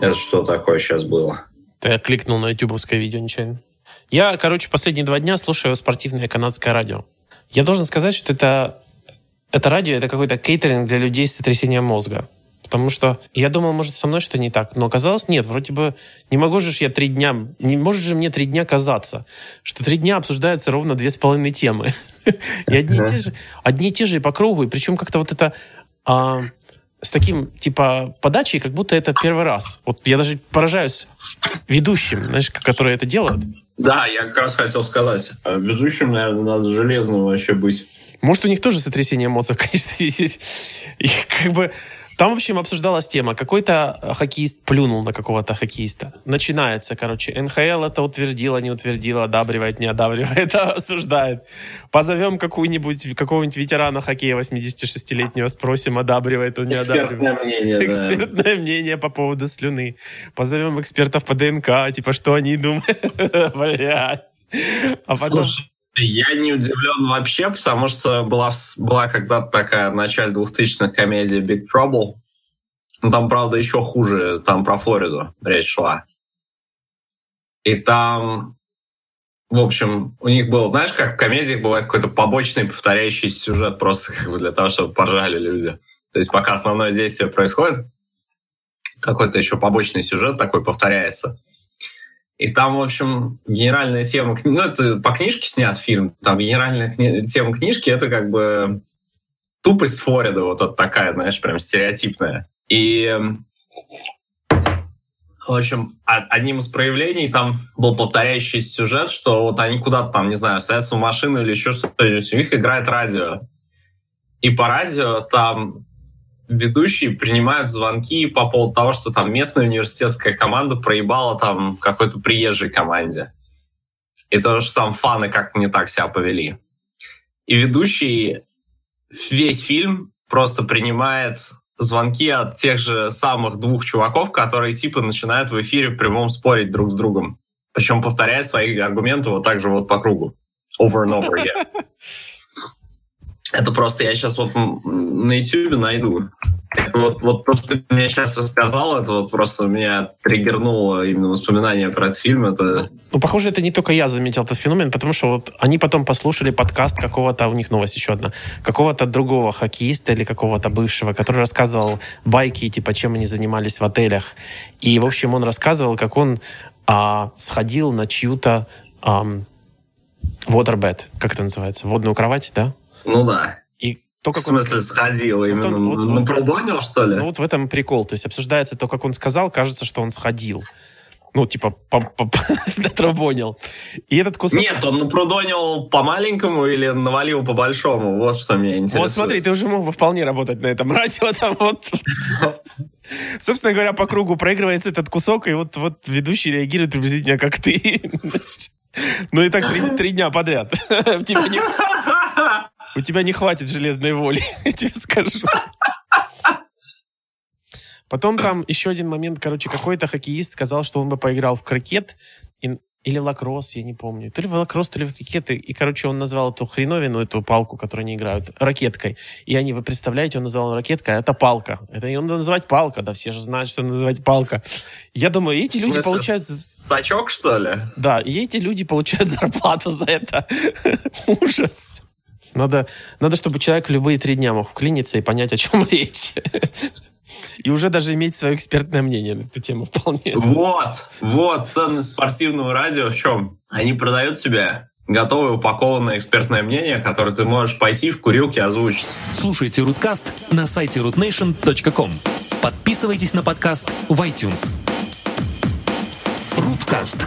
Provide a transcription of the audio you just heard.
Это что такое сейчас было? Я кликнул на ютубовское видео нечаянно. Я, короче, последние два дня слушаю спортивное канадское радио. Я должен сказать, что это, это радио, это какой-то кейтеринг для людей с сотрясением мозга. Потому что я думал, может, со мной что не так. Но оказалось, нет. Вроде бы не могу же я три дня... Не может же мне три дня казаться, что три дня обсуждаются ровно две с половиной темы. И одни и те же, одни и те же по кругу. И причем как-то вот это... С таким, типа, подачей, как будто это первый раз. Вот я даже поражаюсь ведущим, знаешь, которые это делают. Да, я как раз хотел сказать. Э, ведущим, наверное, надо железным вообще быть. Может, у них тоже сотрясение мозга, конечно, есть. И как бы там, в общем, обсуждалась тема. Какой-то хоккеист плюнул на какого-то хоккеиста. Начинается, короче, НХЛ это утвердила, не утвердила, одабривает, не одабривает, осуждает. Позовем какую-нибудь, какого-нибудь ветерана хоккея 86-летнего, спросим, одабривает он, не Экспертное одабривает. мнение, да. Экспертное мнение по поводу слюны. Позовем экспертов по ДНК, типа, что они думают. Блять. А потом... Слушай, я не удивлен вообще, потому что была, была когда-то такая в начале 2000-х комедия Big Trouble. Ну, там, правда, еще хуже. Там про Флориду речь шла. И там, в общем, у них был, знаешь, как в комедиях бывает какой-то побочный повторяющийся сюжет просто как бы для того, чтобы поржали люди. То есть пока основное действие происходит, какой-то еще побочный сюжет такой повторяется. И там, в общем, генеральная тема... Ну, это по книжке снят фильм. Там генеральная кни... тема книжки — это как бы тупость Флориды, вот это такая, знаешь, прям стереотипная. И, в общем, одним из проявлений там был повторяющийся сюжет, что вот они куда-то там, не знаю, садятся в машину или еще что-то, у них играет радио. И по радио там ведущие принимают звонки по поводу того, что там местная университетская команда проебала там какой-то приезжей команде. И то, что там фаны как не так себя повели. И ведущий весь фильм просто принимает звонки от тех же самых двух чуваков, которые типа начинают в эфире в прямом спорить друг с другом. Причем повторяя свои аргументы вот так же вот по кругу. Over and over again. Это просто я сейчас вот на YouTube найду. Вот, вот то, что ты мне сейчас рассказал, это вот просто меня триггернуло именно воспоминание про этот фильм. Это... Ну, похоже, это не только я заметил этот феномен, потому что вот они потом послушали подкаст какого-то, у них новость еще одна, какого-то другого хоккеиста или какого-то бывшего, который рассказывал байки, типа, чем они занимались в отелях. И, в общем, он рассказывал, как он а, сходил на чью-то а, waterbed, как это называется, водную кровать, да? Ну да. И то, как в смысле, он... сходил? Именно вот он, вот, на вот, что ли? Ну, вот в этом прикол. То есть обсуждается то, как он сказал, кажется, что он сходил. Ну, типа, натрубонил. И этот кусок... Нет, он напрудонил по-маленькому или навалил по-большому? Вот что меня интересует. Вот смотри, ты уже мог бы вполне работать на этом радио. Там вот... Собственно говоря, по кругу проигрывается этот кусок, и вот, вот ведущий реагирует приблизительно как ты. Ну и так три, три дня подряд. Типа. У тебя не хватит железной воли, я тебе скажу. Потом там еще один момент, короче, какой-то хоккеист сказал, что он бы поиграл в крокет и, или лакросс, я не помню. То ли в лакросс, то ли в крокет. И, короче, он назвал эту хреновину, эту палку, которую они играют, ракеткой. И они, вы представляете, он назвал ракеткой, а это палка. Это ее надо называть палка, да, все же знают, что называть палка. Я думаю, эти люди получают... Сачок, что ли? Да, и эти люди получают зарплату за это. Ужас. Надо, надо, чтобы человек любые три дня мог вклиниться и понять, о чем речь. И уже даже иметь свое экспертное мнение на эту тему вполне. Вот, вот ценность спортивного радио в чем? Они продают тебе готовое упакованное экспертное мнение, которое ты можешь пойти в курилке озвучить. Слушайте Руткаст на сайте rootnation.com. Подписывайтесь на подкаст в iTunes. Руткаст.